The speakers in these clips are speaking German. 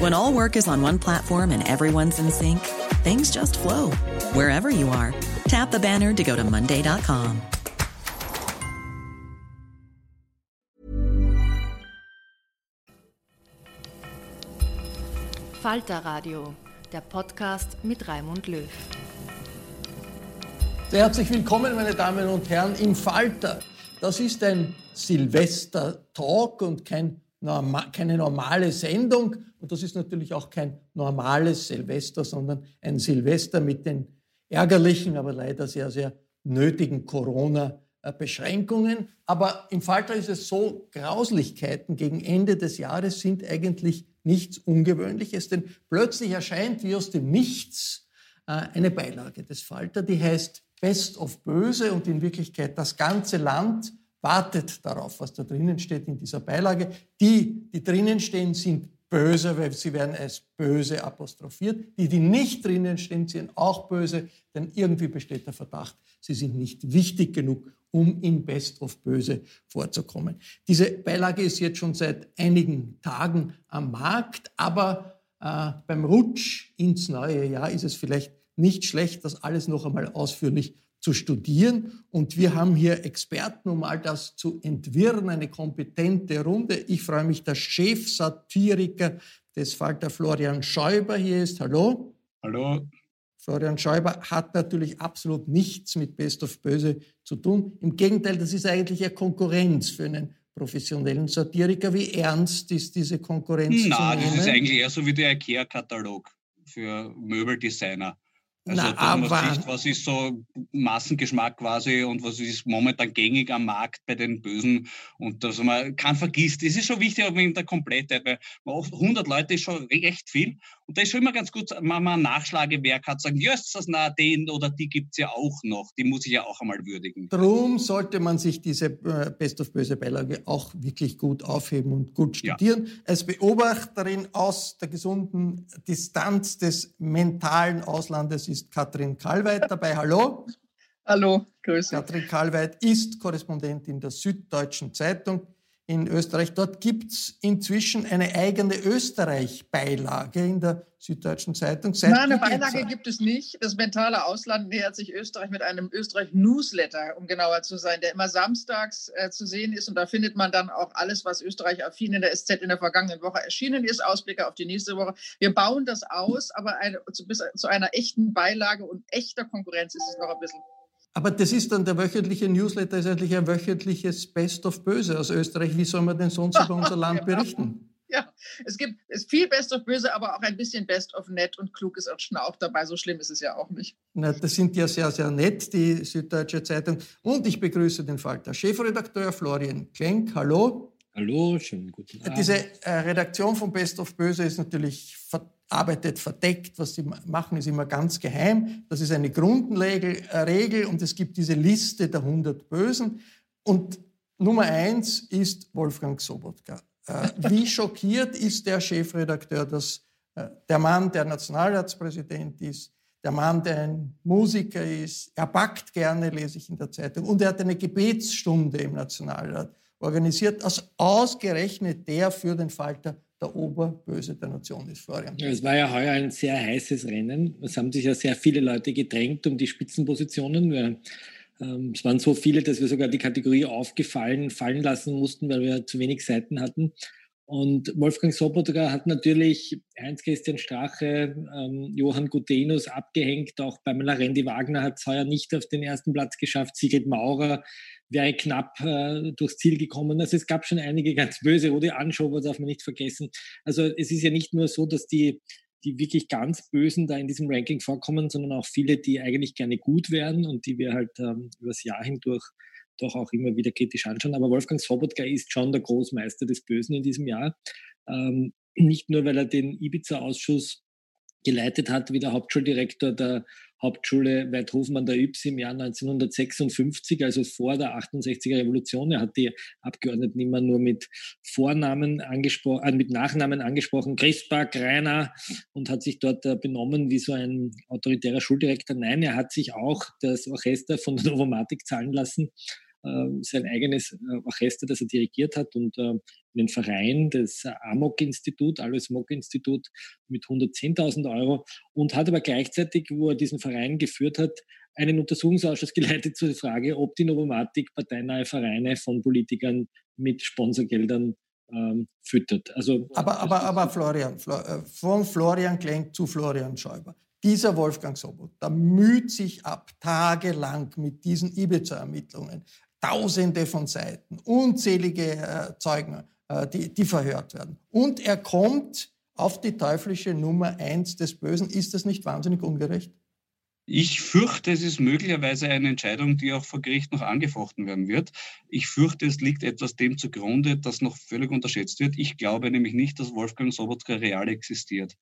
When all work is on one platform and everyone's in sync, things just flow wherever you are. Tap the banner to go to Monday.com. Falter Radio, der Podcast mit Raimund Löw. Sehr herzlich willkommen, meine Damen und Herren, im Falter. Das ist ein Silvester-Talk und kein keine normale Sendung. Und das ist natürlich auch kein normales Silvester, sondern ein Silvester mit den ärgerlichen, aber leider sehr, sehr nötigen Corona-Beschränkungen. Aber im Falter ist es so, Grauslichkeiten gegen Ende des Jahres sind eigentlich nichts Ungewöhnliches, denn plötzlich erscheint wie aus dem Nichts äh, eine Beilage des Falter, die heißt Best of Böse und in Wirklichkeit das ganze Land wartet darauf, was da drinnen steht in dieser Beilage. Die, die drinnen stehen, sind böse, weil sie werden als böse apostrophiert. Die, die nicht drinnen stehen, sind auch böse, denn irgendwie besteht der Verdacht, sie sind nicht wichtig genug, um in Best of Böse vorzukommen. Diese Beilage ist jetzt schon seit einigen Tagen am Markt, aber äh, beim Rutsch ins neue Jahr ist es vielleicht nicht schlecht, das alles noch einmal ausführlich zu studieren. Und wir haben hier Experten, um all das zu entwirren, eine kompetente Runde. Ich freue mich, dass Chefsatiriker des Falter Florian Schäuber hier ist. Hallo. Hallo. Florian Schäuber hat natürlich absolut nichts mit Best of Böse zu tun. Im Gegenteil, das ist eigentlich eine Konkurrenz für einen professionellen Satiriker. Wie ernst ist diese Konkurrenz Na, zu nehmen? das ist eigentlich eher so wie der IKEA-Katalog für Möbeldesigner. Also Na, aber Sicht, was ist so Massengeschmack quasi und was ist momentan gängig am Markt bei den Bösen und dass man kann vergisst. Das ist schon wichtig aber in der Komplettheit, weil 100 Leute ist schon recht viel und da ist schon immer ganz gut, wenn man ein Nachschlagewerk hat, sagen, ja, ist das na, den oder die gibt es ja auch noch, die muss ich ja auch einmal würdigen. Darum sollte man sich diese äh, Best of Böse Beilage auch wirklich gut aufheben und gut studieren. Ja. Als Beobachterin aus der gesunden Distanz des mentalen Auslandes ist Katrin Kalweit dabei. Hallo. Hallo, grüße. Katrin Kalweit ist Korrespondentin der Süddeutschen Zeitung in Österreich. Dort gibt es inzwischen eine eigene Österreich-Beilage in der Süddeutschen Zeitung. Seit Nein, eine Beilage gibt es nicht. Das mentale Ausland nähert sich Österreich mit einem Österreich-Newsletter, um genauer zu sein, der immer samstags äh, zu sehen ist. Und da findet man dann auch alles, was Österreich-affin in der SZ in der vergangenen Woche erschienen ist, Ausblicke auf die nächste Woche. Wir bauen das aus, aber eine, zu, bis zu einer echten Beilage und echter Konkurrenz ist es noch ein bisschen. Aber das ist dann der wöchentliche Newsletter, ist eigentlich ein wöchentliches Best of Böse aus Österreich. Wie soll man denn sonst über unser Land berichten? Ja, es gibt es viel Best of Böse, aber auch ein bisschen Best of Nett und klug ist auch dabei. So schlimm ist es ja auch nicht. Na, das sind ja sehr, sehr nett, die Süddeutsche Zeitung. Und ich begrüße den Falter Chefredakteur Florian Klenk. Hallo. Hallo, schönen guten Abend. Diese äh, Redaktion von Best of Böse ist natürlich arbeitet verdeckt. Was sie machen, ist immer ganz geheim. Das ist eine Grundregel äh, und es gibt diese Liste der 100 Bösen. Und Nummer eins ist Wolfgang Sobotka. Äh, wie schockiert ist der Chefredakteur, dass äh, der Mann, der Nationalratspräsident ist, der Mann, der ein Musiker ist, er backt gerne, lese ich in der Zeitung, und er hat eine Gebetsstunde im Nationalrat organisiert, als ausgerechnet der für den Falter der Oberböse der Nation ist, Florian. Es war ja heuer ein sehr heißes Rennen. Es haben sich ja sehr viele Leute gedrängt um die Spitzenpositionen. Wir, ähm, es waren so viele, dass wir sogar die Kategorie aufgefallen fallen lassen mussten, weil wir zu wenig Seiten hatten. Und Wolfgang Sobotka hat natürlich Heinz-Christian Strache, ähm, Johann Gutenus abgehängt. Auch Pamela Rendi-Wagner hat es heuer nicht auf den ersten Platz geschafft. Sigrid Maurer wäre knapp äh, durchs Ziel gekommen. Also es gab schon einige ganz böse. Rudi Anschober darf man nicht vergessen. Also es ist ja nicht nur so, dass die, die wirklich ganz Bösen da in diesem Ranking vorkommen, sondern auch viele, die eigentlich gerne gut wären und die wir halt ähm, übers Jahr hindurch doch auch immer wieder kritisch anschauen. Aber Wolfgang Sobotka ist schon der Großmeister des Bösen in diesem Jahr. Ähm, nicht nur, weil er den Ibiza-Ausschuss geleitet hat, wie der Hauptschuldirektor der Hauptschule Weidhofen an der Yps im Jahr 1956, also vor der 68er Revolution. Er hat die Abgeordneten immer nur mit Vornamen angesprochen, äh, mit Nachnamen angesprochen, Christbach, Rainer, und hat sich dort äh, benommen wie so ein autoritärer Schuldirektor. Nein, er hat sich auch das Orchester von der Novomatik zahlen lassen sein eigenes äh, Orchester, das er dirigiert hat und einen Verein, das Amok-Institut, Alois Mock-Institut mit 110.000 Euro und hat aber gleichzeitig, wo er diesen Verein geführt hat, einen Untersuchungsausschuss geleitet zur Frage, ob die Novomatik parteinahe Vereine von Politikern mit Sponsorgeldern ähm, füttert. Also, aber, aber, aber Florian, äh, von Florian Klenk zu Florian Schäuber. Dieser Wolfgang Sobot, der müht sich ab, tagelang mit diesen Ibiza-Ermittlungen. Tausende von Seiten, unzählige äh, Zeugen, äh, die, die verhört werden. Und er kommt auf die teuflische Nummer eins des Bösen. Ist das nicht wahnsinnig ungerecht? Ich fürchte, es ist möglicherweise eine Entscheidung, die auch vor Gericht noch angefochten werden wird. Ich fürchte, es liegt etwas dem zugrunde, das noch völlig unterschätzt wird. Ich glaube nämlich nicht, dass Wolfgang Sobotka real existiert.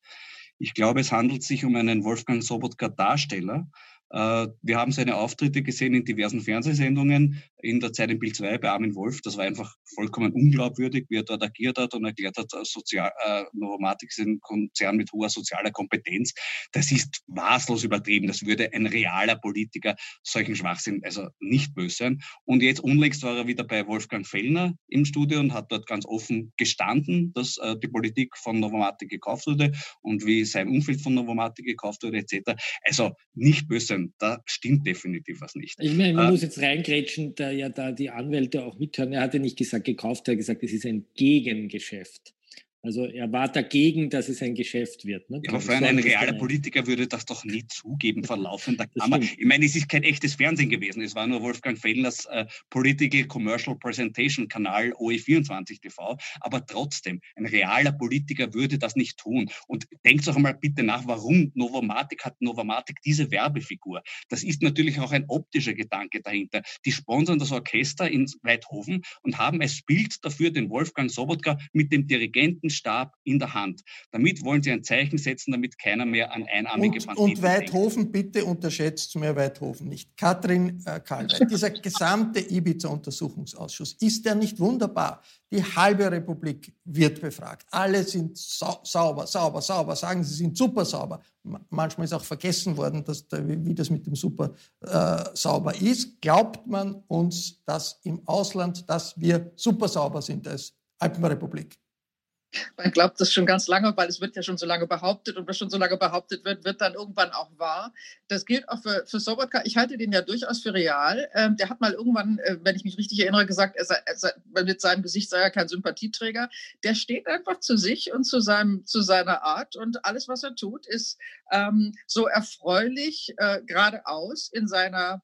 Ich glaube, es handelt sich um einen Wolfgang Sobotka Darsteller, äh, wir haben seine Auftritte gesehen in diversen Fernsehsendungen, in der Zeit im Bild 2 bei Armin Wolf. Das war einfach vollkommen unglaubwürdig, wie er dort agiert hat und erklärt hat, äh, Sozial, äh, Novomatic ist ein Konzern mit hoher sozialer Kompetenz. Das ist maßlos übertrieben. Das würde ein realer Politiker solchen Schwachsinn also nicht böse sein. Und jetzt unlängst war er wieder bei Wolfgang Fellner im Studio und hat dort ganz offen gestanden, dass äh, die Politik von Novomatic gekauft wurde und wie sein Umfeld von Novomatic gekauft wurde etc. Also nicht böse sein. Da stimmt definitiv was nicht. Ich meine, man äh, muss jetzt reingrätschen, da ja da die Anwälte auch mithören. Er hat ja nicht gesagt gekauft, er hat gesagt, es ist ein Gegengeschäft. Also er war dagegen, dass es ein Geschäft wird. Ne? Ja, aber für einen realer Politiker würde das doch nie zugeben vor laufender Kammer. Ich meine, es ist kein echtes Fernsehen gewesen. Es war nur Wolfgang Fellners äh, Political Commercial Presentation Kanal OE24 TV. Aber trotzdem, ein realer Politiker würde das nicht tun. Und denkt doch einmal bitte nach, warum Novomatic hat Novomatic diese Werbefigur. Das ist natürlich auch ein optischer Gedanke dahinter. Die sponsern das Orchester in Weidhofen und haben als Bild dafür den Wolfgang Sobotka mit dem Dirigenten Stab in der Hand. Damit wollen sie ein Zeichen setzen, damit keiner mehr an einarmige und, Banditen Und Weidhofen, denkt. bitte unterschätzt mir Weidhofen nicht. Katrin äh, Karlweit, dieser gesamte Ibiza-Untersuchungsausschuss, ist der nicht wunderbar? Die halbe Republik wird befragt. Alle sind sau sauber, sauber, sauber, sagen sie sind super sauber. Manchmal ist auch vergessen worden, dass, wie das mit dem super äh, sauber ist. Glaubt man uns das im Ausland, dass wir super sauber sind als Alpenrepublik? Man glaubt das schon ganz lange, weil es wird ja schon so lange behauptet und was schon so lange behauptet wird, wird dann irgendwann auch wahr. Das gilt auch für, für Sobotka. Ich halte den ja durchaus für real. Ähm, der hat mal irgendwann, äh, wenn ich mich richtig erinnere, gesagt, er sei, er sei, mit seinem Gesicht sei er kein Sympathieträger. Der steht einfach zu sich und zu, seinem, zu seiner Art und alles, was er tut, ist ähm, so erfreulich äh, geradeaus in seiner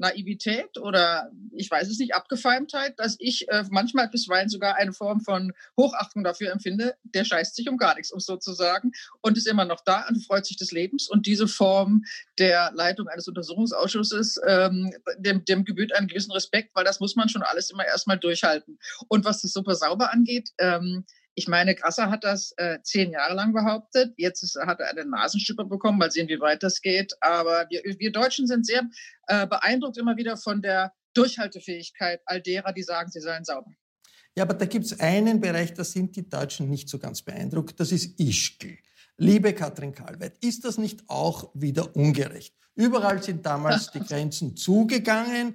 Naivität oder ich weiß es nicht, Abgefeimtheit, dass ich äh, manchmal bisweilen sogar eine Form von Hochachtung dafür empfinde, der scheißt sich um gar nichts, um es so zu sagen, und ist immer noch da und freut sich des Lebens. Und diese Form der Leitung eines Untersuchungsausschusses, ähm, dem, dem gebührt einen gewissen Respekt, weil das muss man schon alles immer erstmal durchhalten. Und was das super sauber angeht, ähm, Ich meine, Grasser hat das äh, zehn Jahre lang behauptet. Jetzt ist, hat er einen Nasenstüpper bekommen. Mal sehen, wie weit das geht. Aber wir, wir Deutschen sind sehr äh, beeindruckt immer wieder von der Durchhaltefähigkeit all derer, die sagen, sie seien sauber. Ja, aber da gibt es einen Bereich, da sind die Deutschen nicht so ganz beeindruckt. Das ist Ischgl. Liebe Katrin Kalweit, ist das nicht auch wieder ungerecht? Überall sind damals die Grenzen zugegangen.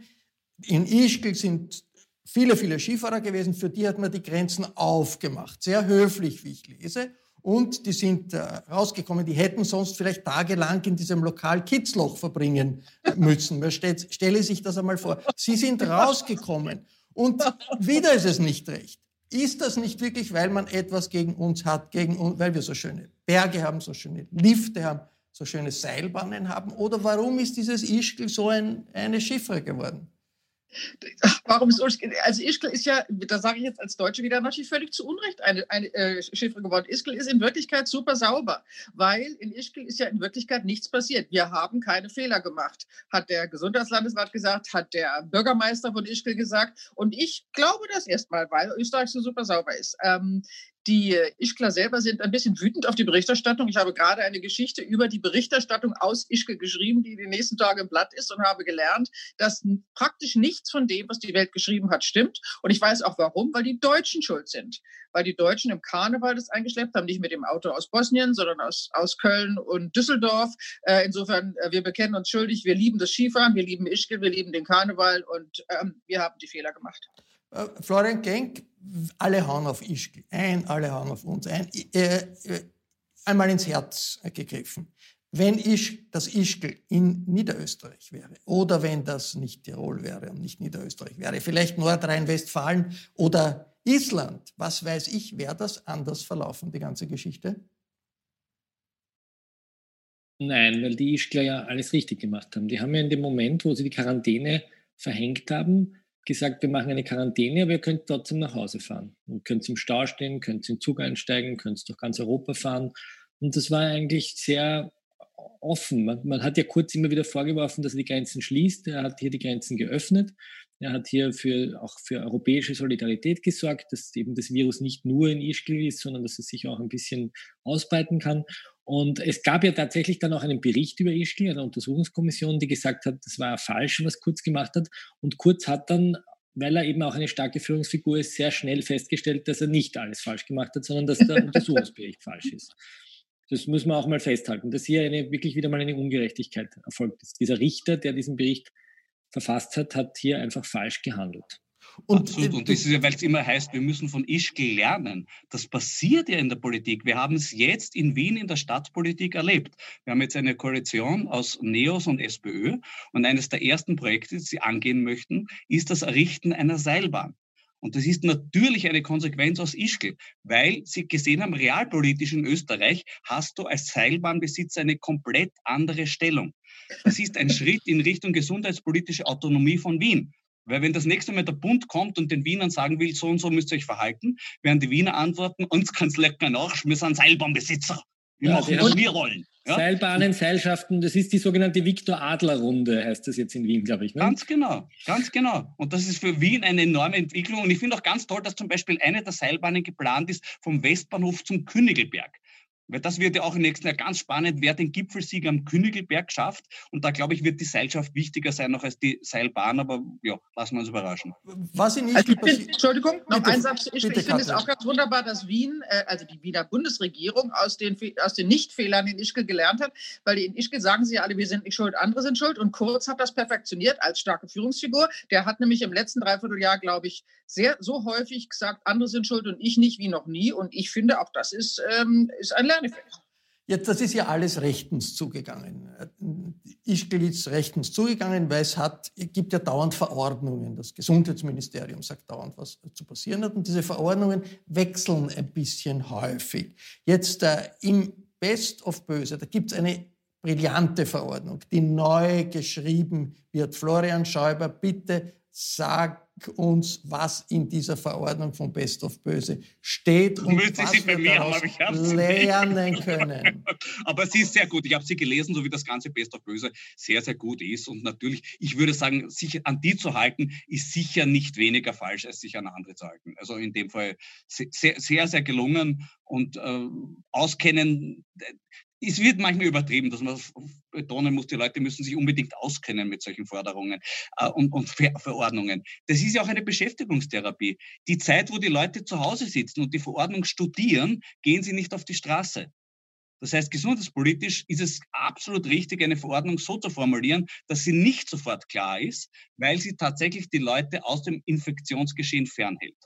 In Ischgl sind viele, viele Skifahrer gewesen. Für die hat man die Grenzen aufgemacht. Sehr höflich, wie ich lese. Und die sind äh, rausgekommen. Die hätten sonst vielleicht tagelang in diesem Lokal Kitzloch verbringen müssen. Man stellt, stelle sich das einmal vor. Sie sind rausgekommen. Und wieder ist es nicht recht. Ist das nicht wirklich, weil man etwas gegen uns hat, gegen uns, weil wir so schöne Berge haben, so schöne Lifte haben, so schöne Seilbahnen haben? Oder warum ist dieses Ischgl so ein, eine Chiffre geworden? Warum ist also Ischgl ist ja, da sage ich jetzt als Deutsche wieder natürlich völlig zu Unrecht eine, eine äh, Chiffre geworden. Ischgl ist in Wirklichkeit super sauber, weil in Ischgl ist ja in Wirklichkeit nichts passiert. Wir haben keine Fehler gemacht, hat der Gesundheitslandesrat gesagt, hat der Bürgermeister von Ischgl gesagt. Und ich glaube das erstmal, weil Österreich so super sauber ist. Ähm, die Ischgler selber sind ein bisschen wütend auf die Berichterstattung. Ich habe gerade eine Geschichte über die Berichterstattung aus Ischgl geschrieben, die die nächsten Tage im Blatt ist und habe gelernt, dass praktisch nichts von dem, was die Welt geschrieben hat, stimmt. Und ich weiß auch warum, weil die Deutschen schuld sind. Weil die Deutschen im Karneval das eingeschleppt haben, nicht mit dem Auto aus Bosnien, sondern aus, aus Köln und Düsseldorf. Äh, insofern, äh, wir bekennen uns schuldig. Wir lieben das Skifahren, wir lieben Ischgl, wir lieben den Karneval und ähm, wir haben die Fehler gemacht. Äh, Florian Genk, alle hauen auf Ischgl ein, alle hauen auf uns ein, äh, äh, einmal ins Herz gegriffen. Wenn Isch, das Ischgl in Niederösterreich wäre oder wenn das nicht Tirol wäre und nicht Niederösterreich wäre, vielleicht Nordrhein-Westfalen oder Island, was weiß ich, wäre das anders verlaufen, die ganze Geschichte? Nein, weil die Ischgler ja alles richtig gemacht haben. Die haben ja in dem Moment, wo sie die Quarantäne verhängt haben, gesagt, wir machen eine Quarantäne, aber ihr könnt trotzdem nach Hause fahren. Ihr könnt im Stau stehen, könnt in den Zug einsteigen, könnt durch ganz Europa fahren. Und das war eigentlich sehr offen. Man, man, hat ja kurz immer wieder vorgeworfen, dass er die Grenzen schließt. Er hat hier die Grenzen geöffnet. Er hat hier für, auch für europäische Solidarität gesorgt, dass eben das Virus nicht nur in Ischgl ist, sondern dass es sich auch ein bisschen ausbreiten kann. Und es gab ja tatsächlich dann auch einen Bericht über Ischgl, eine Untersuchungskommission, die gesagt hat, das war falsch, was Kurz gemacht hat. Und Kurz hat dann, weil er eben auch eine starke Führungsfigur ist, sehr schnell festgestellt, dass er nicht alles falsch gemacht hat, sondern dass der Untersuchungsbericht falsch ist. Das muss man auch mal festhalten, dass hier eine, wirklich wieder mal eine Ungerechtigkeit erfolgt ist. Dieser Richter, der diesen Bericht verfasst hat, hat hier einfach falsch gehandelt. Und, Absolut. Und das ist ja, weil es immer heißt, wir müssen von Ischgl lernen. Das passiert ja in der Politik. Wir haben es jetzt in Wien in der Stadtpolitik erlebt. Wir haben jetzt eine Koalition aus NEOS und SPÖ. Und eines der ersten Projekte, die sie angehen möchten, ist das Errichten einer Seilbahn. Und das ist natürlich eine Konsequenz aus Ischgl, weil Sie gesehen haben, realpolitisch in Österreich hast du als Seilbahnbesitzer eine komplett andere Stellung. Das ist ein Schritt in Richtung gesundheitspolitische Autonomie von Wien. Weil wenn das nächste Mal der Bund kommt und den Wienern sagen will, so und so müsst ihr euch verhalten, werden die Wiener antworten, uns kann es lecker nach, wir sind Seilbahnbesitzer. Wir ja, machen, was wir rollen. Ja? Seilbahnen, Seilschaften, das ist die sogenannte Viktor-Adler-Runde, heißt das jetzt in Wien, glaube ich. Ne? Ganz genau, ganz genau. Und das ist für Wien eine enorme Entwicklung. Und ich finde auch ganz toll, dass zum Beispiel eine der Seilbahnen geplant ist vom Westbahnhof zum Königelberg. Weil das wird ja auch im nächsten Jahr ganz spannend, wer den Gipfelsieg am Königelberg schafft. Und da, glaube ich, wird die Seilschaft wichtiger sein noch als die Seilbahn. Aber ja, lassen wir uns überraschen. Was in also find, Entschuldigung, noch bitte, ein Satz. Ich, ich finde es auch ganz wunderbar, dass Wien, äh, also die Wiener Bundesregierung, aus den, aus den Nichtfehlern in Ischgl gelernt hat. Weil in Ischgl sagen sie ja alle, wir sind nicht schuld, andere sind schuld. Und Kurz hat das perfektioniert als starke Führungsfigur. Der hat nämlich im letzten Dreivierteljahr, glaube ich, sehr so häufig gesagt, andere sind schuld und ich nicht wie noch nie. Und ich finde, auch das ist, ähm, ist ein Lerneffekt. Ja, das ist ja alles rechtens zugegangen. Ischgl ist rechtens zugegangen, weil es hat, gibt ja dauernd Verordnungen. Das Gesundheitsministerium sagt dauernd, was zu passieren hat. Und diese Verordnungen wechseln ein bisschen häufig. Jetzt äh, im Best of Böse, da gibt es eine brillante Verordnung, die neu geschrieben wird. Florian Schäuber, bitte sag uns, was in dieser Verordnung von Best of Böse steht und was sie bei mir haben, ich lernen können. aber sie ist sehr gut. Ich habe sie gelesen, so wie das ganze Best of Böse sehr, sehr gut ist. Und natürlich, ich würde sagen, sich an die zu halten, ist sicher nicht weniger falsch, als sich an andere zu halten. Also in dem Fall sehr, sehr, sehr gelungen und äh, auskennen es wird manchmal übertrieben, dass man betonen muss, die Leute müssen sich unbedingt auskennen mit solchen Forderungen äh, und, und Ver Verordnungen. Das ist ja auch eine Beschäftigungstherapie. Die Zeit, wo die Leute zu Hause sitzen und die Verordnung studieren, gehen sie nicht auf die Straße. Das heißt, gesundheitspolitisch ist es absolut richtig, eine Verordnung so zu formulieren, dass sie nicht sofort klar ist, weil sie tatsächlich die Leute aus dem Infektionsgeschehen fernhält.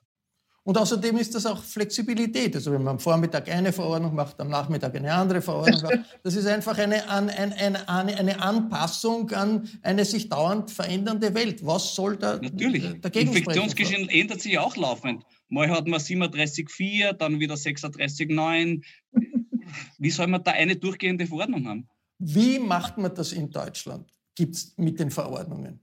Und außerdem ist das auch Flexibilität. Also wenn man am Vormittag eine Verordnung macht, am Nachmittag eine andere Verordnung macht, das ist einfach eine, eine, eine, eine Anpassung an eine sich dauernd verändernde Welt. Was soll da Natürlich. dagegen Infektionsgeschehen sprechen? ändert sich auch laufend. Mal hat man 37,4, dann wieder 36,9. Wie soll man da eine durchgehende Verordnung haben? Wie macht man das in Deutschland? Gibt es mit den Verordnungen?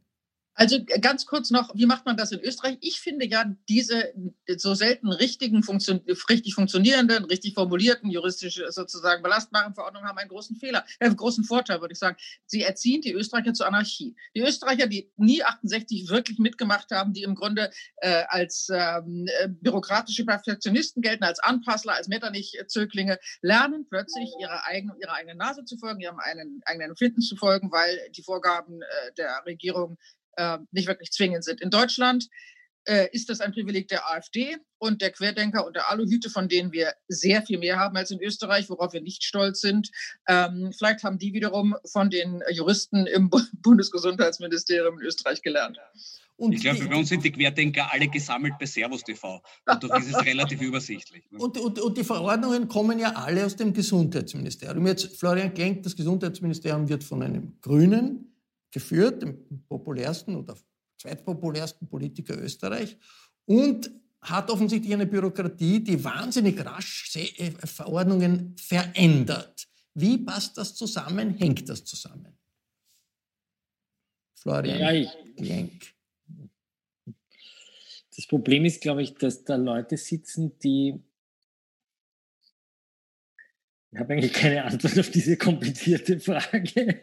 Also ganz kurz noch, wie macht man das in Österreich? Ich finde ja diese so selten richtigen, funktio richtig funktionierenden, richtig formulierten, juristisch sozusagen belastbaren Verordnungen haben einen großen Fehler, äh, großen Vorteil, würde ich sagen. Sie erziehen die Österreicher zur Anarchie. Die Österreicher, die nie 68 wirklich mitgemacht haben, die im Grunde äh, als ähm, äh, bürokratische Perfektionisten gelten, als Anpassler, als Metternich-Zöglinge, lernen plötzlich ihrer eigenen, ihrer eigenen Nase zu folgen, ihrem eigenen, eigenen Empfinden zu folgen, weil die Vorgaben äh, der Regierung äh, nicht wirklich zwingend sind. In Deutschland äh, ist das ein Privileg der AfD und der Querdenker und der Aluhüte, von denen wir sehr viel mehr haben als in Österreich, worauf wir nicht stolz sind. Ähm, vielleicht haben die wiederum von den Juristen im Bundesgesundheitsministerium in Österreich gelernt. Und ich glaube, bei uns sind die Querdenker alle gesammelt bei Servus TV. Und da ist es relativ übersichtlich. Ne? Und, und, und, die Verordnungen kommen ja alle aus dem Gesundheitsministerium. Jetzt Florian Klenk, das Gesundheitsministerium wird von einem Grünen geführt, dem populärsten oder zweitpopulärsten Politiker Österreich, und hat offensichtlich eine Bürokratie, die wahnsinnig rasch äh, Verordnungen verändert. Wie passt das zusammen? Hängt das zusammen? Florian ja, ich, Lenk. Das Problem ist, glaube ich, dass da Leute sitzen, die ich habe eigentlich keine Antwort auf diese komplizierte Frage.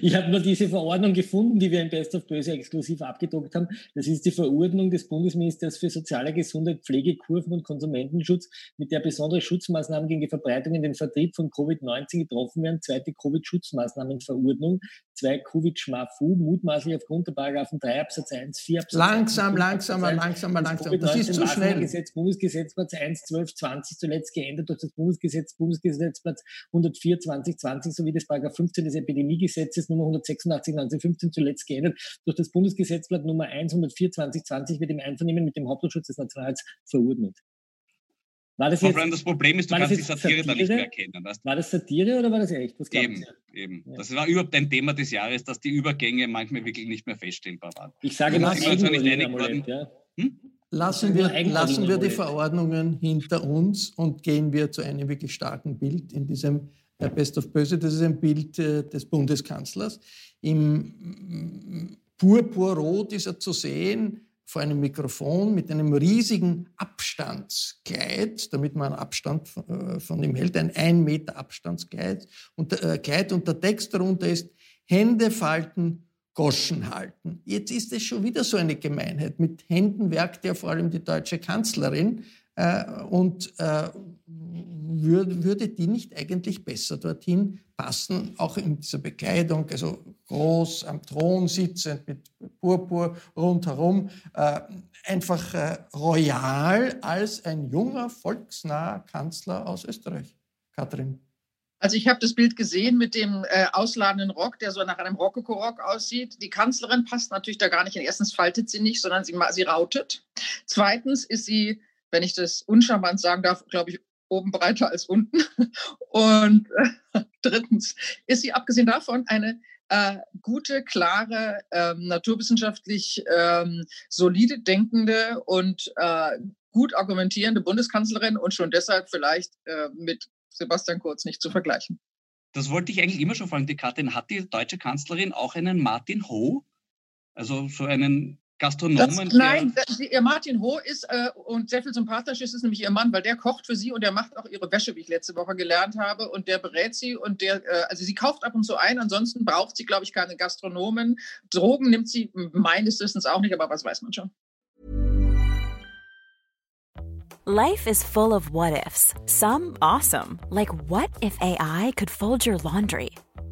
Ich habe nur diese Verordnung gefunden, die wir in Best of Böse exklusiv abgedruckt haben. Das ist die Verordnung des Bundesministers für soziale Gesundheit, Pflege, Kurven und Konsumentenschutz, mit der besondere Schutzmaßnahmen gegen die Verbreitung in den Vertrieb von Covid-19 getroffen werden. Zweite Covid-Schutzmaßnahmenverordnung. Zwei Covid-Schmafu, mutmaßlich aufgrund der Paragraphen 3 Absatz 1, 4 Absatz Langsam, 1, langsamer, langsamer, langsamer. Das ist zu schnell. Gesetz, Bundesgesetzblatt 1, 12, 20 zuletzt geändert durch das Bundesgesetz, Bundesgesetz Bundesgesetzblatt 104 2020 sowie des Paragraph 15 des Epidemiegesetzes Nummer 186 1915 zuletzt geändert durch das Bundesgesetzblatt Nummer 104 2020 wird im Einvernehmen mit dem Hauptschutz des Nationalrats verordnet. War das, jetzt, das Problem ist, du kannst die Satire, Satire, da nicht mehr erkennen. Weißt? War das Satire oder war das echt? eben, eben. Ja. Das war überhaupt ein Thema des Jahres, dass die Übergänge manchmal wirklich nicht mehr feststellbar waren. Ich sage mal. Ja. Hm? Lassen wir, lassen wir die Verordnungen hinter uns und gehen wir zu einem wirklich starken Bild in diesem äh, Best of Böse. Das ist ein Bild äh, des Bundeskanzlers. Im Purpurrot ist er zu sehen vor einem Mikrofon mit einem riesigen Abstandskleid, damit man Abstand äh, von ihm hält, ein ein Meter Abstandskleid. Und, äh, Kleid und der Text darunter ist Hände falten Goschen halten. Jetzt ist es schon wieder so eine Gemeinheit. Mit Händen werkt ja vor allem die deutsche Kanzlerin. Äh, und äh, würde, die nicht eigentlich besser dorthin passen, auch in dieser Bekleidung, also groß am Thron sitzend mit Purpur rundherum, äh, einfach royal als ein junger, volksnaher Kanzler aus Österreich. Katrin. Also ich habe das Bild gesehen mit dem äh, ausladenden Rock, der so nach einem Rokoko-Rock aussieht. Die Kanzlerin passt natürlich da gar nicht. Erstens faltet sie nicht, sondern sie, sie rautet. Zweitens ist sie, wenn ich das uncharmant sagen darf, glaube ich, oben breiter als unten. Und äh, drittens ist sie abgesehen davon eine äh, gute, klare, ähm, naturwissenschaftlich ähm, solide denkende und äh, gut argumentierende Bundeskanzlerin und schon deshalb vielleicht äh, mit Sebastian Kurz nicht zu vergleichen. Das wollte ich eigentlich immer schon fragen, die Katrin. Hat die deutsche Kanzlerin auch einen Martin Ho? Also so einen Gastronomen. Das, nein, das, ihr Martin Ho ist äh, und sehr viel sympathisch ist, ist nämlich ihr Mann, weil der kocht für sie und der macht auch ihre Wäsche, wie ich letzte Woche gelernt habe. Und der berät sie und der, äh, also sie kauft ab und zu ein, ansonsten braucht sie, glaube ich, keine Gastronomen. Drogen nimmt sie meines Wissens auch nicht, aber was weiß man schon. Life is full of what ifs. Some awesome, like what if AI could fold your laundry?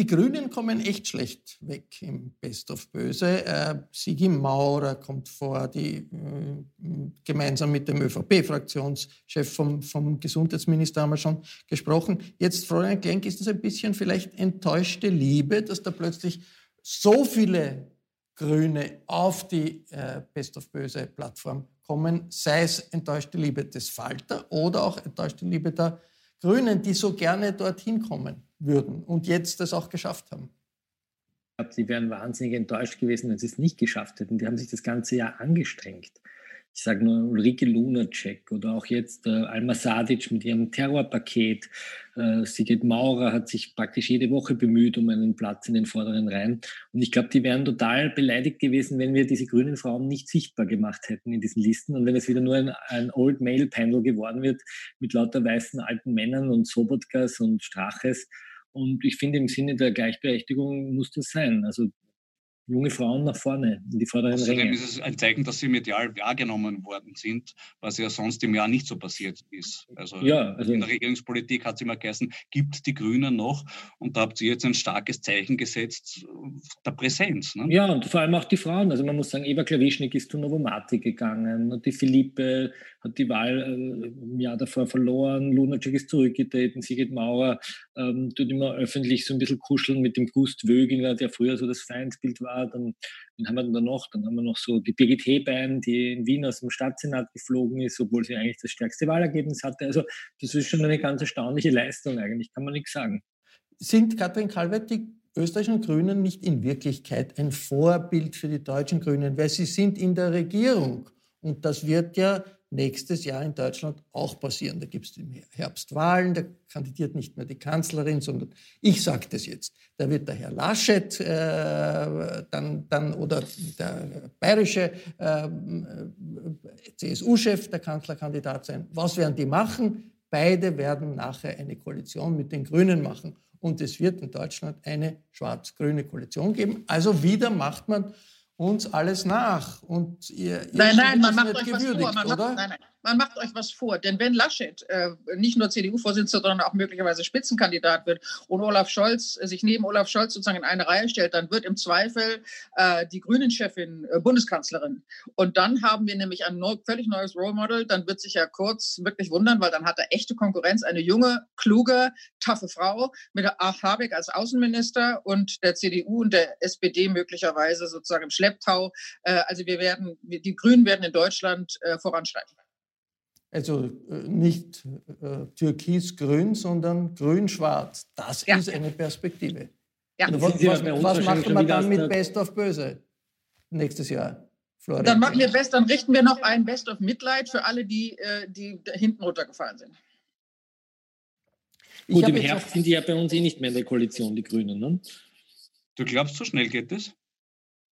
Die Grünen kommen echt schlecht weg im Best of Böse. Äh, Sigi Maurer kommt vor, die äh, gemeinsam mit dem ÖVP-Fraktionschef vom, vom Gesundheitsminister haben wir schon gesprochen. Jetzt, Florian Klenk, ist das ein bisschen vielleicht enttäuschte Liebe, dass da plötzlich so viele Grüne auf die äh, Best of Böse Plattform kommen, sei es enttäuschte Liebe des Falter oder auch enttäuschte Liebe der Grünen, die so gerne dorthin kommen würden und jetzt das auch geschafft haben. Ich glaube, sie wären wahnsinnig enttäuscht gewesen, wenn sie es nicht geschafft hätten. Die haben sich das ganze Jahr angestrengt. Ich sage nur Ulrike Lunacek oder auch jetzt äh, Alma Sadic mit ihrem Terrorpaket. Äh, Sigrid Maurer hat sich praktisch jede Woche bemüht um einen Platz in den vorderen Reihen. Und ich glaube, die wären total beleidigt gewesen, wenn wir diese grünen Frauen nicht sichtbar gemacht hätten in diesen Listen und wenn es wieder nur ein, ein Old Male Panel geworden wird mit lauter weißen alten Männern und Sobotkas und Straches und ich finde, im Sinne der Gleichberechtigung muss das sein. Also junge Frauen nach vorne in die vorderen Außerdem Ränge. ist es ein Zeichen, dass sie medial wahrgenommen worden sind, was ja sonst im Jahr nicht so passiert ist. Also, ja, also in der Regierungspolitik hat es immer geheißen, gibt die Grünen noch und da habt ihr jetzt ein starkes Zeichen gesetzt der Präsenz. Ne? Ja, und vor allem auch die Frauen. Also man muss sagen, Eva Klawischnik ist zu Novomati gegangen und die Philippe hat die Wahl äh, im Jahr davor verloren, Lunacek ist zurückgetreten, Sigrid Maurer ähm, tut immer öffentlich so ein bisschen kuscheln mit dem Gust Wöginger, der früher so das Feindbild war dann wen haben wir denn da noch? Dann haben wir noch so die Birgit Hebein, die in Wien aus dem Stadtsenat geflogen ist, obwohl sie eigentlich das stärkste Wahlergebnis hatte. Also das ist schon eine ganz erstaunliche Leistung eigentlich, kann man nichts sagen. Sind Katrin Kalwert die österreichischen Grünen nicht in Wirklichkeit ein Vorbild für die deutschen Grünen, weil sie sind in der Regierung und das wird ja nächstes Jahr in Deutschland auch passieren. Da gibt es im Herbst Wahlen, da kandidiert nicht mehr die Kanzlerin, sondern ich sage das jetzt. Da wird der Herr Laschet äh, dann, dann oder der bayerische äh, CSU-Chef der Kanzlerkandidat sein. Was werden die machen? Beide werden nachher eine Koalition mit den Grünen machen. Und es wird in Deutschland eine schwarz-grüne Koalition geben. Also wieder macht man uns alles nach. Und ihr, ihr nein, nein, man macht euch was vor. Man macht, nein, nein man macht euch was vor. Denn wenn Laschet äh, nicht nur CDU-Vorsitzender, sondern auch möglicherweise Spitzenkandidat wird und Olaf Scholz äh, sich neben Olaf Scholz sozusagen in eine Reihe stellt, dann wird im Zweifel äh, die Grünen-Chefin äh, Bundeskanzlerin. Und dann haben wir nämlich ein neu, völlig neues Role Model. Dann wird sich ja Kurz wirklich wundern, weil dann hat er echte Konkurrenz. Eine junge, kluge, taffe Frau mit Habeck als Außenminister und der CDU und der SPD möglicherweise sozusagen im Schlepptau. Äh, also wir werden, die Grünen werden in Deutschland äh, voranschreiten. Also äh, nicht äh, türkis-grün, sondern grün-schwarz. Das ja. ist eine Perspektive. Ja. Was, was, was macht man dann mit Best of Böse nächstes Jahr? Florian. Dann machen wir Best, dann richten wir noch ein Best of Mitleid für alle, die, äh, die hinten runtergefallen sind. Gut, im Herbst sind die ja bei uns eh nicht mehr in der Koalition, die Grünen. Ne? Du glaubst, so schnell geht das?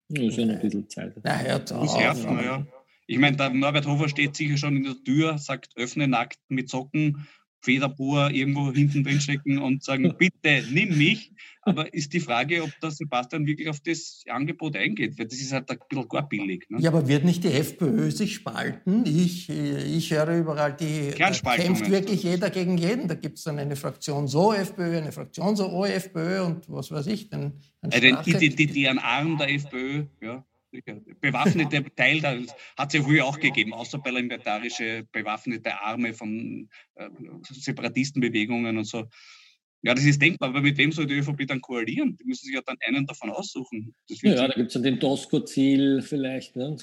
Ja, ist ja noch ein bisschen Zeit. Na, hört auf. Herbst, ja. Ich meine, der Norbert Hofer steht sicher schon in der Tür, sagt, öffne nackt mit Socken, Federbohr irgendwo hinten drin stecken und sagen, bitte nimm mich. Aber ist die Frage, ob der Sebastian wirklich auf das Angebot eingeht, weil das ist halt ein bisschen gar billig. Ne? Ja, aber wird nicht die FPÖ sich spalten? Ich, ich höre überall, die kämpft wirklich jeder gegen jeden. Da gibt es dann eine Fraktion so FPÖ, eine Fraktion so oh FPÖ und was weiß ich. Denn, äh, den, die, die, Arm der FPÖ, ja bewaffnete Teil, da hat es ja früher auch gegeben, außerparlamentarische bewaffnete Arme von äh, Separatistenbewegungen und so. Ja, das ist denkbar, aber mit wem soll die ÖVP dann koalieren? Die müssen sich ja dann einen davon aussuchen. ja, da gibt es ja den Tosco-Ziel vielleicht. Ne?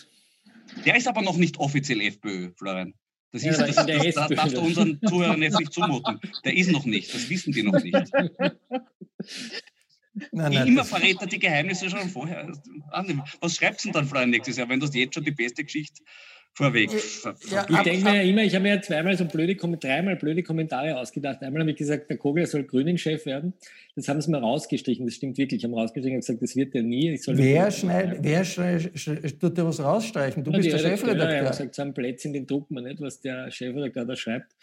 Der ist aber noch nicht offiziell FPÖ, Florian. Das, ist, ja, das, das, das darfst du unseren Zuhörern jetzt nicht zumuten. Der ist noch nicht, das wissen die noch nicht. Nein, nein, immer verrät er die Geheimnisse schon vorher. Was schreibst du denn dann für ein nächstes Jahr, wenn du jetzt schon die beste Geschichte vorweg. Ja, ich denke mir ja immer, ich habe mir ja zweimal so blöde, dreimal blöde Kommentare ausgedacht. Einmal habe ich gesagt, der Kogler soll Grünen-Chef werden. Das haben sie mal rausgestrichen. Das stimmt wirklich. Haben rausgestrichen und gesagt, das wird er nie. wer schneid, wer tut dir was rausstreichen? Du ja, bist der Chefredakteur. Ja, er hat gesagt, so ein Plätzchen, den druckt man nicht, was der Chefredakteur da schreibt.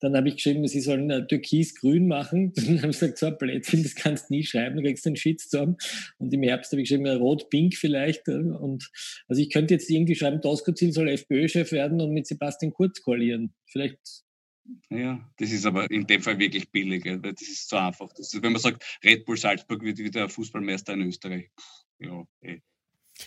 Dann habe ich geschrieben, sie sollen äh, türkis-grün machen. Dann haben sie gesagt, so ein Blödsinn, das kannst du nie schreiben, du kriegst einen Shitstorm. Und im Herbst habe ich geschrieben, rot-pink vielleicht. Äh, und also ich könnte jetzt irgendwie schreiben, Doskozil soll FPÖ-Chef werden und mit Sebastian Kurz koalieren. Vielleicht ja, das ist aber in dem Fall wirklich billig. Das ist so einfach. Ist, wenn man sagt, Red Bull Salzburg wird wieder Fußballmeister in Österreich. Ja, eh.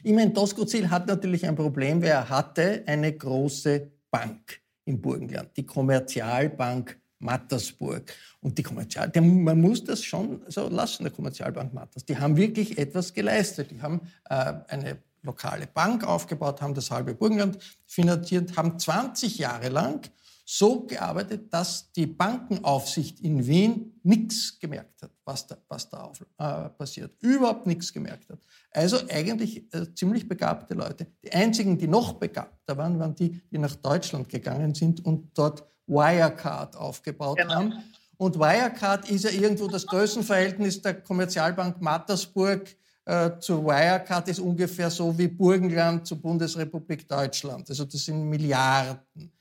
Ich meine, Doskozil hat natürlich ein Problem, weil er hatte eine große Bank im Burgenland, die Kommerzialbank Mattersburg. Und die Kommerzial, man muss das schon so lassen, der Kommerzialbank Matters. Die haben wirklich etwas geleistet. Die haben äh, eine lokale Bank aufgebaut, haben das halbe Burgenland finanziert, haben 20 Jahre lang so gearbeitet, dass die Bankenaufsicht in Wien nichts gemerkt hat, was da, was da auf, äh, passiert. Überhaupt nichts gemerkt hat. Also eigentlich äh, ziemlich begabte Leute. Die einzigen, die noch begabter waren, waren die, die nach Deutschland gegangen sind und dort Wirecard aufgebaut genau. haben. Und Wirecard ist ja irgendwo das Größenverhältnis der Kommerzialbank Mattersburg äh, zur Wirecard ist ungefähr so wie Burgenland zur Bundesrepublik Deutschland. Also das sind Milliarden.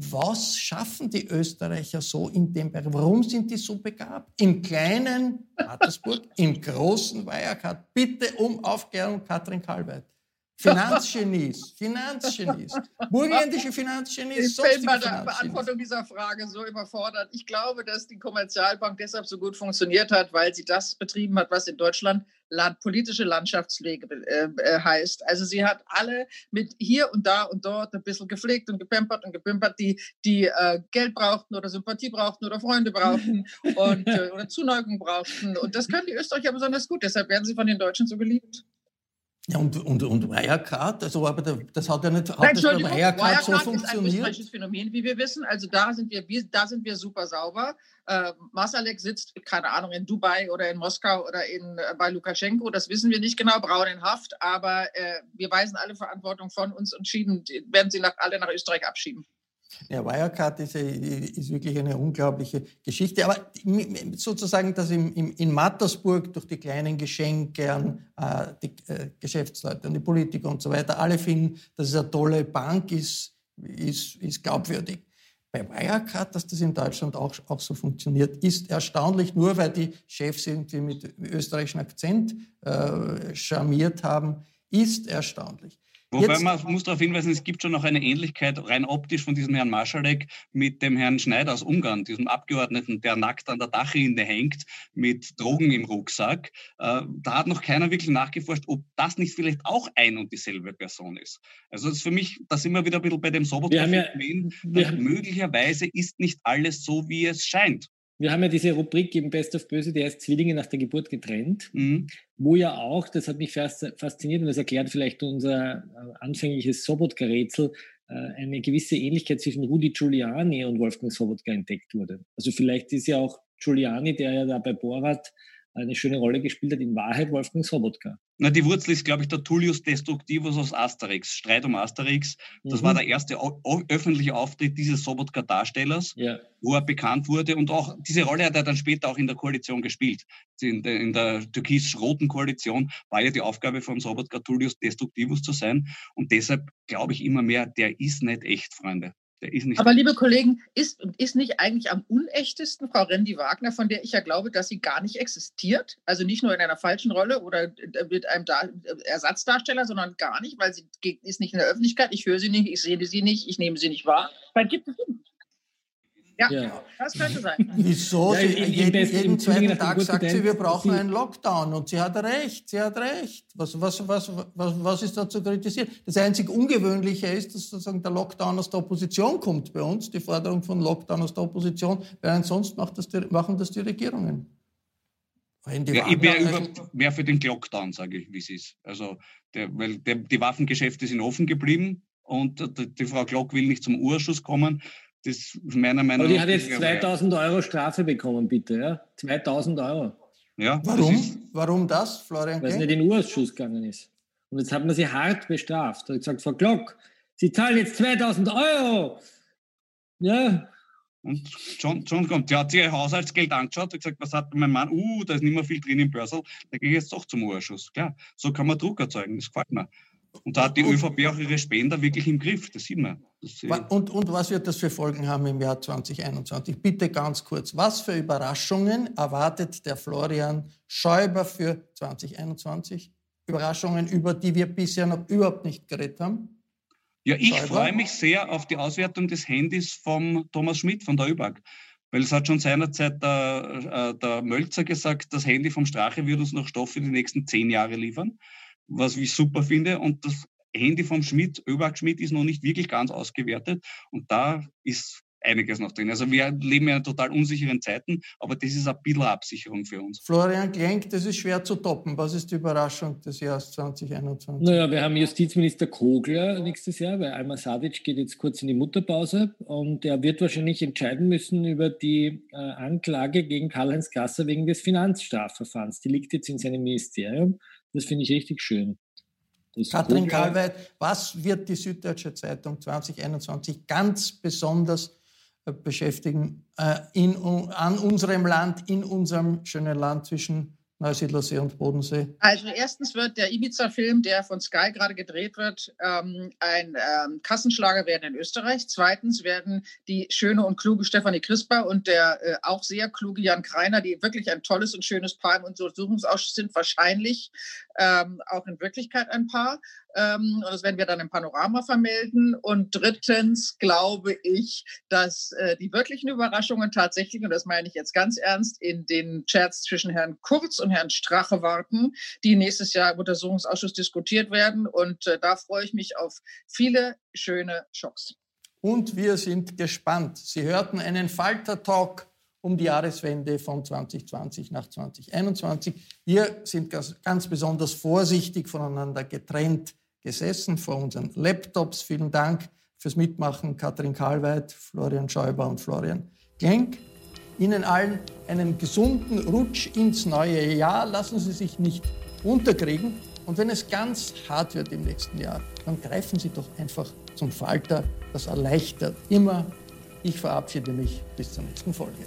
Was schaffen die Österreicher so in dem Bereich? Warum sind die so begabt? Im kleinen Mattersburg, im großen Wirecard. Bitte um Aufklärung, Katrin Kalweit. Finanzgenies, Finanzgenies, burgenländische Finanzgenies. Ich bin bei der Beantwortung dieser Frage so überfordert. Ich glaube, dass die Kommerzialbank deshalb so gut funktioniert hat, weil sie das betrieben hat, was in Deutschland Land, politische Landschaftspflege äh, äh, heißt. Also sie hat alle mit hier und da und dort ein bisschen gepflegt und gepampert und gepimpert, die, die äh, Geld brauchten oder Sympathie brauchten oder Freunde brauchten und, äh, oder Zuneigung brauchten. Und das können die Österreicher besonders gut. Deshalb werden sie von den Deutschen so geliebt. Ja, und, und, und Wirecard, also aber das hat ja nicht hat Nein, das Wirecard, Wirecard so funktioniert. ist ein österreichisches Phänomen, wie wir wissen. Also da sind wir, da sind wir super sauber. Äh, Masalek sitzt, keine Ahnung, in Dubai oder in Moskau oder in, äh, bei Lukaschenko, das wissen wir nicht genau, braun in Haft, aber äh, wir weisen alle Verantwortung von uns und schieben, werden sie nach, alle nach Österreich abschieben. Ja, Wirecard ist, ist, wirklich eine unglaubliche Geschichte. Aber sozusagen, dass im, im, in Mattersburg durch die kleinen Geschenke an äh, die äh, Geschäftsleute, an die Politiker und so weiter, alle finden, dass es eine tolle Bank ist, ist, ist glaubwürdig. Bei Wirecard, dass das in Deutschland auch, auch so funktioniert, ist erstaunlich, nur weil die Chefs irgendwie mit österreichischem Akzent äh, charmiert haben, ist erstaunlich. Wobei Jetzt, man muss darauf hinweisen, es gibt schon noch eine Ähnlichkeit rein optisch von diesem Herrn Marschalek mit dem Herrn Schneider aus Ungarn, diesem Abgeordneten, der nackt an der Dachrinne hängt mit Drogen im Rucksack. Äh, da hat noch keiner wirklich nachgeforscht, ob das nicht vielleicht auch ein und dieselbe Person ist. Also das ist für mich, da sind wir wieder ein bisschen bei dem Sobotka-Phänomen, ja, möglicherweise ist nicht alles so, wie es scheint. Wir haben ja diese Rubrik im Best of Böse, die heißt Zwillinge nach der Geburt getrennt, mhm. wo ja auch, das hat mich fasziniert und das erklärt vielleicht unser äh, anfängliches Sobotka-Rätsel, äh, eine gewisse Ähnlichkeit zwischen Rudi Giuliani und Wolfgang Sobotka entdeckt wurde. Also vielleicht ist ja auch Giuliani, der ja da bei Borat eine schöne Rolle gespielt hat, in Wahrheit Wolfgang Sobotka. Na, die Wurzel ist, glaube ich, der Tullius Destructivus aus Asterix, Streit um Asterix. Das mhm. war der erste öffentliche Auftritt dieses Sobotka-Darstellers, ja. wo er bekannt wurde. Und auch diese Rolle hat er dann später auch in der Koalition gespielt. In der, in der türkis-roten Koalition war ja die Aufgabe von Sobotka, Tullius Destructivus zu sein. Und deshalb glaube ich immer mehr, der ist nicht echt, Freunde. Aber liebe Kollegen, ist, ist nicht eigentlich am unechtesten Frau Rendi Wagner, von der ich ja glaube, dass sie gar nicht existiert? Also nicht nur in einer falschen Rolle oder mit einem Ersatzdarsteller, sondern gar nicht, weil sie ist nicht in der Öffentlichkeit, ich höre sie nicht, ich sehe sie nicht, ich nehme sie nicht wahr. Dann gibt es ja, ja, das könnte sein. Wieso? Ja, sie, jeden, jeden zweiten Tag sagt sie, wir brauchen einen Lockdown. Und sie hat recht, sie hat recht. Was, was, was, was, was ist da zu kritisieren? Das einzig Ungewöhnliche ist, dass sozusagen der Lockdown aus der Opposition kommt bei uns, die Forderung von Lockdown aus der Opposition, weil ansonsten macht das die, machen das die Regierungen. Ja, ich wäre wär für den Lockdown, sage ich, wie es ist. Also, der, weil der, die Waffengeschäfte sind offen geblieben und die, die Frau Glock will nicht zum Urschuss kommen. Das ist meiner Meinung nach. Aber die hat jetzt 2000 Euro Strafe bekommen, bitte, ja? 2000 Euro. Ja, Warum? Das ist, Warum das, Florian? Weil es nicht in den Urschuss gegangen ist. Und jetzt hat man sie hart bestraft. Er hat gesagt, Frau Glock, Sie zahlen jetzt 2000 Euro. Ja. Und schon, schon kommt, die hat sich ihr Haushaltsgeld angeschaut und gesagt, was hat mein Mann? Uh, da ist nicht mehr viel drin im Börsel, da gehe ich jetzt doch zum Urschuss. Klar, so kann man Druck erzeugen, das gefällt mir. Und da hat die ÖVP auch ihre Spender wirklich im Griff, das sieht man. Das und, und was wird das für Folgen haben im Jahr 2021? Bitte ganz kurz, was für Überraschungen erwartet der Florian Schäuber für 2021? Überraschungen, über die wir bisher noch überhaupt nicht geredet haben? Ja, ich freue mich sehr auf die Auswertung des Handys vom Thomas Schmidt von der ÖBAG. Weil es hat schon seinerzeit der, äh, der Mölzer gesagt, das Handy vom Strache wird uns noch Stoff für die nächsten zehn Jahre liefern, was ich super finde. Und das Handy vom Schmidt, ÖBAG Schmidt, ist noch nicht wirklich ganz ausgewertet. Und da ist einiges noch drin. Also wir leben ja in total unsicheren Zeiten, aber das ist ein bisschen Absicherung für uns. Florian Klenk, das ist schwer zu toppen. Was ist die Überraschung des Jahres 2021? Naja, wir haben Justizminister Kogler nächstes Jahr, weil Alma Sadic geht jetzt kurz in die Mutterpause und er wird wahrscheinlich entscheiden müssen über die äh, Anklage gegen Karl-Heinz Gasser wegen des Finanzstrafverfahrens. Die liegt jetzt in seinem Ministerium. Das finde ich richtig schön. Katrin Kalweit, was wird die Süddeutsche Zeitung 2021 ganz besonders beschäftigen äh, in, an unserem Land, in unserem schönen Land zwischen Neusiedlersee und Bodensee? Also erstens wird der Ibiza-Film, der von Sky gerade gedreht wird, ähm, ein ähm, Kassenschlager werden in Österreich. Zweitens werden die schöne und kluge Stefanie Crisper und der äh, auch sehr kluge Jan Kreiner, die wirklich ein tolles und schönes Paar im Untersuchungsausschuss sind, wahrscheinlich ähm, auch in Wirklichkeit ein Paar. Ähm, und das werden wir dann im Panorama vermelden. Und drittens glaube ich, dass äh, die wirklichen Überraschungen tatsächlich, und das meine ich jetzt ganz ernst, in den Chats zwischen Herrn Kurz und Herrn Strache warten, die nächstes Jahr im Untersuchungsausschuss diskutiert werden. Und äh, da freue ich mich auf viele schöne Schocks. Und wir sind gespannt. Sie hörten einen Falter-Talk um die Jahreswende von 2020 nach 2021. Wir sind ganz, besonders vorsichtig voneinander getrennt gesessen vor unseren Laptops. Vielen Dank fürs Mitmachen, Katrin Karlweit, Florian Schäuber und Florian Klenk. Ihnen allen einen gesunden Rutsch ins neue Jahr. Lassen Sie sich nicht unterkriegen. Und wenn es ganz hart wird im nächsten Jahr, dann greifen Sie doch einfach zum Falter. Das erleichtert immer. Ich verabschiede mich bis zur nächsten Folge.